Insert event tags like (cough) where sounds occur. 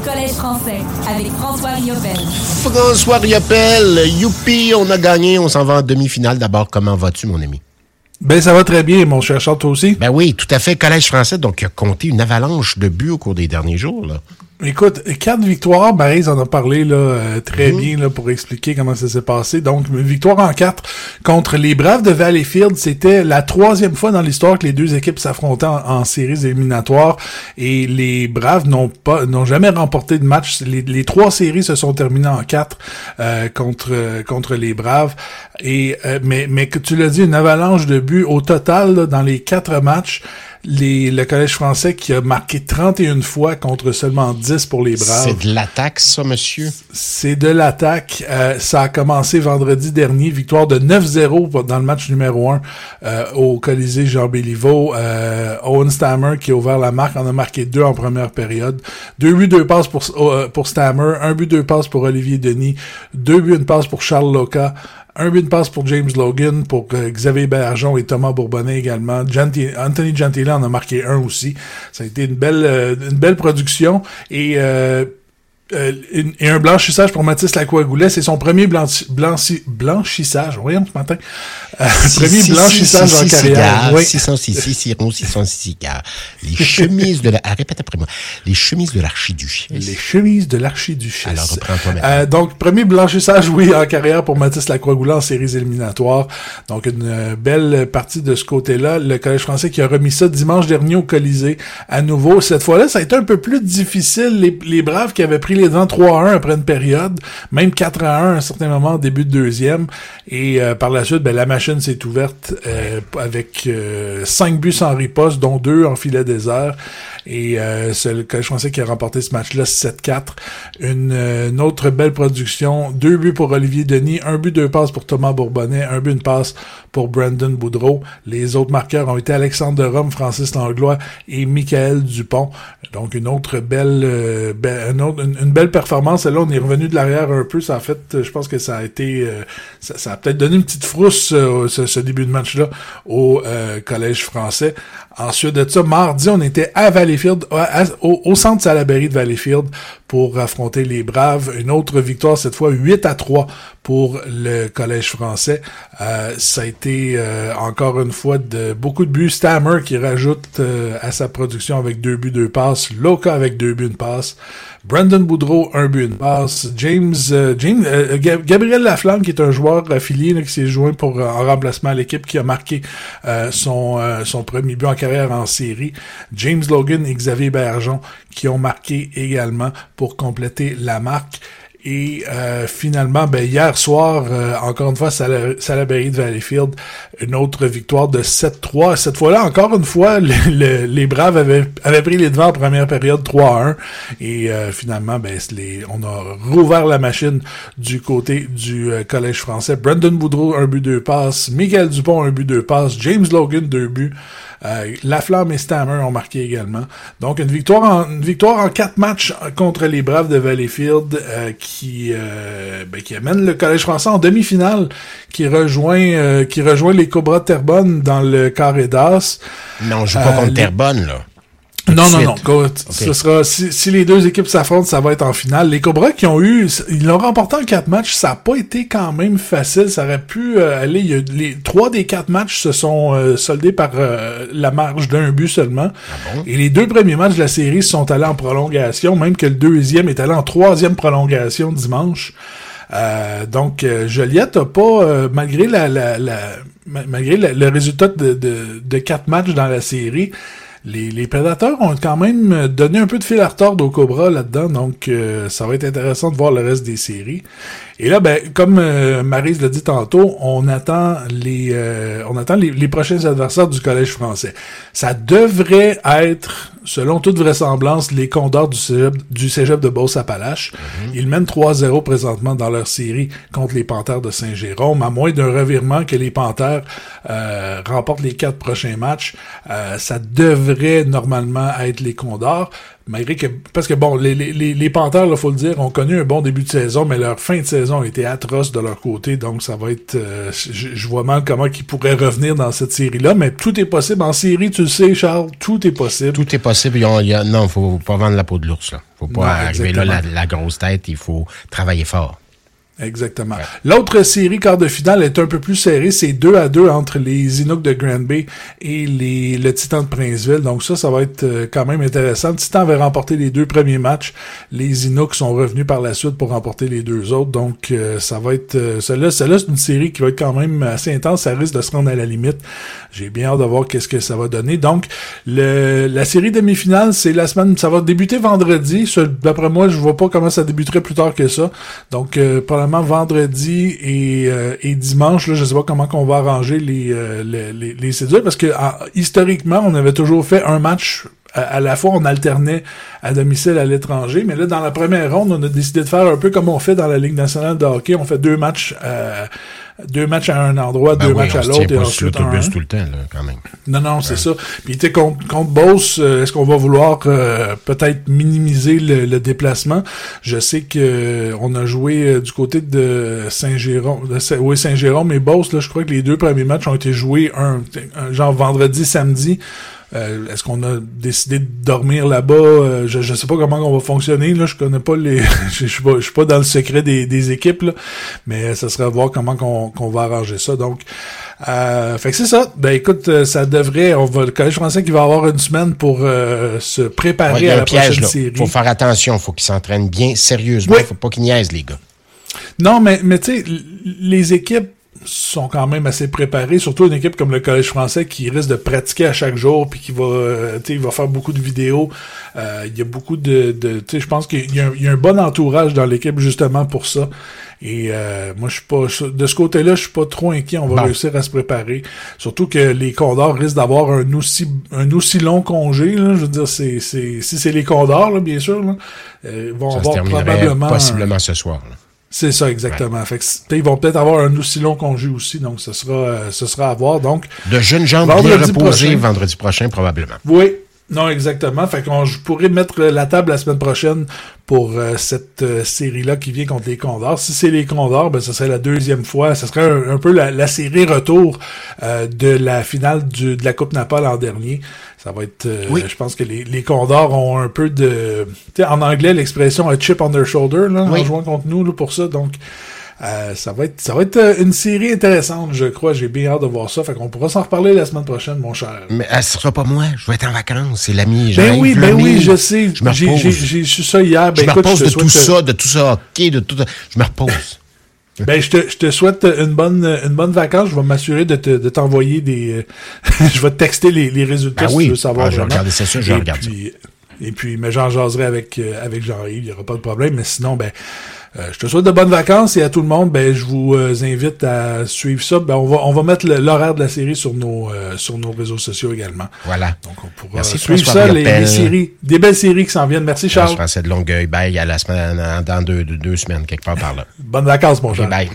du Collège français avec François Riopel. François Riopel, youpi, on a gagné, on s'en va en demi-finale. D'abord, comment vas-tu, mon ami? Ben, ça va très bien, mon cher Charles, toi aussi? Ben oui, tout à fait. Collège français, donc, il a compté une avalanche de buts au cours des derniers jours, là. Écoute, quatre victoires, Marise en a parlé là, euh, très bien là, pour expliquer comment ça s'est passé. Donc, une victoire en quatre contre les Braves de Valleyfield. C'était la troisième fois dans l'histoire que les deux équipes s'affrontaient en, séries éliminatoires et les Braves n'ont pas n'ont jamais remporté de match. Les, trois séries se sont terminées en quatre euh, contre contre les Braves. Et euh, mais mais que tu l'as dit, une avalanche de buts au total dans les quatre matchs les, le Collège français qui a marqué 31 fois contre seulement 10 pour les Braves. C'est de l'attaque, ça, monsieur? C'est de l'attaque. Euh, ça a commencé vendredi dernier, victoire de 9-0 dans le match numéro 1 euh, au Colisée Jean Béliveau. Euh, Owen Stammer qui a ouvert la marque en a marqué deux en première période. Deux buts, deux passes pour, pour Stammer, un but, deux passes pour Olivier Denis, deux buts, une passe pour Charles Loca, un but de passe pour James Logan, pour euh, Xavier Bergeron et Thomas Bourbonnais également. Anthony Gentile en a marqué un aussi. Ça a été une belle, euh, une belle production. Et euh, euh, et un blanchissage pour Mathis Lacroix-Goulet. C'est son premier blanchi, blanchi, blanchissage. Voyons ce matin. Euh, premier blanchissage en carrière. Oui. 606 sirop, 606 Les chemises de la... Ah, répète après moi. Les chemises de l'archiduchesse. Les chemises de l'archiduchesse. Alors, reprends-toi euh, Donc, premier blanchissage, oui, en carrière pour Mathis Lacroix-Goulet en séries éliminatoires. Donc, une euh, belle partie de ce côté-là. Le Collège français qui a remis ça dimanche dernier au Colisée à nouveau. Cette fois-là, ça a été un peu plus difficile. Les, les Braves qui avaient pris les devants 3 à 1 après une période, même 4 à 1 à un certain moment, début de deuxième. Et euh, par la suite, ben, la machine s'est ouverte euh, avec euh, 5 buts sans riposte, dont 2 en filet désert. Et euh, c'est le Collège français qui a remporté ce match-là 7-4. Une, une, autre belle production. Deux buts pour Olivier Denis, un but, deux passes pour Thomas Bourbonnais, un but, une passe pour Brandon Boudreau. Les autres marqueurs ont été Alexandre de Rome, Francis Langlois et Michael Dupont. Donc une autre belle, euh, une, belle performance. Et là, on est revenu de l'arrière un peu. Ça a fait, je pense que ça a été, euh, ça, a peut-être donné une petite frousse euh, ce, début de match-là au Collège français. Ensuite de ça, mardi, on était à Valleyfield, au, centre Salaberry de Valleyfield pour affronter les Braves. Une autre victoire, cette fois 8 à 3 pour le Collège français. Euh, ça a été euh, encore une fois de beaucoup de buts. Stammer qui rajoute euh, à sa production avec deux buts, deux passes. Loca avec deux buts, une passe. Brandon Boudreau, un but, une passe. James, James Gabriel Laflamme, qui est un joueur affilié qui s'est joint pour en remplacement à l'équipe, qui a marqué son, son premier but en carrière en série. James Logan et Xavier Bergeon qui ont marqué également pour compléter la marque. Et euh, finalement, ben, hier soir, euh, encore une fois, Salaberry de Valleyfield, une autre victoire de 7-3. Cette fois-là, encore une fois, les Braves avaient, avaient, pris les devants en première période 3-1. Et euh, finalement, ben, les, on a rouvert la machine du côté du Collège français. Brandon Boudreau, un but, deux passes. Miguel Dupont, un but, deux passes. James Logan, deux buts. Euh, Laflamme et Stammer ont marqué également. Donc une victoire en une victoire en quatre matchs contre les Braves de Valleyfield euh, qui euh, ben, qui amène le Collège français en demi-finale, qui rejoint euh, qui rejoint les Cobras de Terrebonne dans le carré d'as. Mais on joue pas contre Terrebonne là. Non, non, non. Ce sera, si, les deux équipes s'affrontent, ça va être en finale. Les Cobras qui ont eu, ils l'ont remporté en quatre matchs, ça n'a pas été quand même facile. Ça aurait pu euh, aller. Y a, les trois des quatre matchs se sont euh, soldés par euh, la marge d'un but seulement. Ah Et les deux premiers matchs de la série sont allés en prolongation, même que le deuxième est allé en troisième prolongation dimanche. donc Joliette a pas, malgré la, la, malgré le résultat de, de, de quatre matchs dans la série les, prédateurs ont quand même donné un peu de fil à retordre au Cobra là-dedans, donc euh, ça va être intéressant de voir le reste des séries. Et là, ben, comme euh, Marise l'a dit tantôt, on attend les euh, on attend les, prochains adversaires du Collège français. Ça devrait être, selon toute vraisemblance, les Condors du Cégep, du cégep de Beauce-Appalaches. Mhm. Ils mènent 3-0 présentement dans leur série contre les Panthères de Saint-Jérôme, à moins d'un revirement que les Panthères euh, remportent les quatre prochains matchs. ça devrait normalement être les Condors. Malgré que parce que bon les, les, les Panthers il faut le dire ont connu un bon début de saison mais leur fin de saison a été atroce de leur côté donc ça va être euh, je, vois mal comment ils pourraient revenir dans cette série là mais tout est possible. En série tu le sais Charles tout est possible. Tout est possible. Il y a, non faut pas vendre la peau de l'ours là. Faut pas arriver là la, la grosse tête il faut travailler fort Exactement. L'autre série quart de finale est un peu plus serrée. C'est 2 à 2 entre les Inuks de Grand Bay et les, le Titan de Princeville. Donc ça, ça va être euh, quand même intéressant. Le Titan avait remporté les deux premiers matchs. Les Inuks sont revenus par la suite pour remporter les deux autres. Donc euh, ça va être... Euh, celle-là, celle c'est une série qui va être quand même assez intense. Ça risque de se rendre à la limite. J'ai bien hâte de voir qu'est-ce que ça va donner. Donc le, la série demi-finale, c'est la semaine... Ça va débuter vendredi. D'après moi, je vois pas comment ça débuterait plus tard que ça. Donc probablement vendredi et, euh, et dimanche. Là, je sais pas comment qu'on va arranger les, euh, les, les, les cédules parce que historiquement, on avait toujours fait un match à, la fois, on alternait à domicile à l'étranger, mais là, dans la première ronde, on a décidé de faire un peu comme on fait dans la Ligue nationale de hockey. On fait deux matchs euh, deux matchs à un endroit, ben deux matchs à l'autre et ensuite un. tout le temps, là, quand même. Non, non, c'est ça. Puis tu contre, contre Beauce, euh, est-ce qu'on va vouloir euh, peut-être minimiser le, déplacement? Je sais que euh, on a joué du côté de Saint-Jérôme, oui, Saint-Jérôme mais Beauce, là, je crois que les deux premiers matchs ont été joués un genre vendredi, samedi. Euh, est-ce qu'on a décidé de dormir là-bas? Euh, je, je sais pas comment on va fonctionner. Là, je connais pas les. (laughs) je, suis pas, je suis pas dans le secret des, des équipes, là, mais ça serait à voir comment qu'on, va arranger ça. Donc, euh, fait que c'est ça. Ben écoute, ça devrait. On va le collège français qui va avoir une semaine pour se préparer à la prochaine série. Faut faire attention. Faut qu'ils s'entraînent bien sérieusement. Faut pas qu'ils niaisent les gars. Non, mais mais tu sais, les équipes sont quand même assez préparés, surtout une équipe comme le Collège français qui risque de pratiquer à chaque jour puis qui va euh, il va faire beaucoup de vidéos. Euh, il y a beaucoup de, de je pense qu'il y, a un bon entourage dans l'équipe justement pour ça. Et euh, moi je suis pas de ce côté-là, je suis pas trop inquiet, on va réussir à se préparer. Surtout que les Condors risquent d'avoir un aussi un aussi long congé là, je veux dire c'est c'est si c'est les Condors là, bien sûr là, vont avoir probablement possiblement ce soir. Là. C'est ça, exactement. Fait que, ils vont peut-être avoir un aussi long congé aussi, donc ce sera, euh, ce sera à voir. Donc, de jeunes gens bien reposés vendredi prochain, probablement. Oui, non, exactement. Fait qu'on je pourrais mettre la table la semaine prochaine pour euh, cette euh, série-là qui vient contre les Condors. Si c'est les Condors, ben, ce serait la deuxième fois. Ce serait un, peu la, série retour de la finale du, de la Coupe Naples l'an dernier. Ça va être. oui. Je pense que les, les Condors ont un peu de. En anglais, l'expression a chip on their shoulder là, en jouant contre nous là, pour ça. Donc. Euh, ça va être ça va être euh, une série intéressante, je crois. J'ai bien hâte de voir ça. Fait qu'on pourra s'en reparler la semaine prochaine, mon cher. Mais euh, ce sera pas moi. Je vais être en vacances. C'est l'ami. Ben oui, ben oui, je sais. J'ai su ça hier. Ben je me repose de tout ça, de tout ça, ok, de tout. Je me repose. (laughs) Ben, je te, je te souhaite une bonne, une bonne vacance. Je vais m'assurer de, te, de t'envoyer des. (laughs) je vais te texter les, les résultats ben si tu veux savoir. Ah, je vais regarder ça, je regarder. Et puis, mais j'en jaserai avec, avec Jean-Yves. Il n'y aura pas de problème. Mais sinon, ben, euh, je te souhaite de bonnes vacances et à tout le monde, ben, je vous euh, invite à suivre ça. Ben, on va, on va mettre l'horaire de la série sur nos, euh, sur nos réseaux sociaux également. Voilà. Donc, on pourra suivre ça, les, séries, des belles séries qui s'en viennent. Merci, Charles. Je de Longueuil. Bye, à la semaine, dans deux, deux, semaines, quelque part par là. bonnes vacances, mon cher. bye.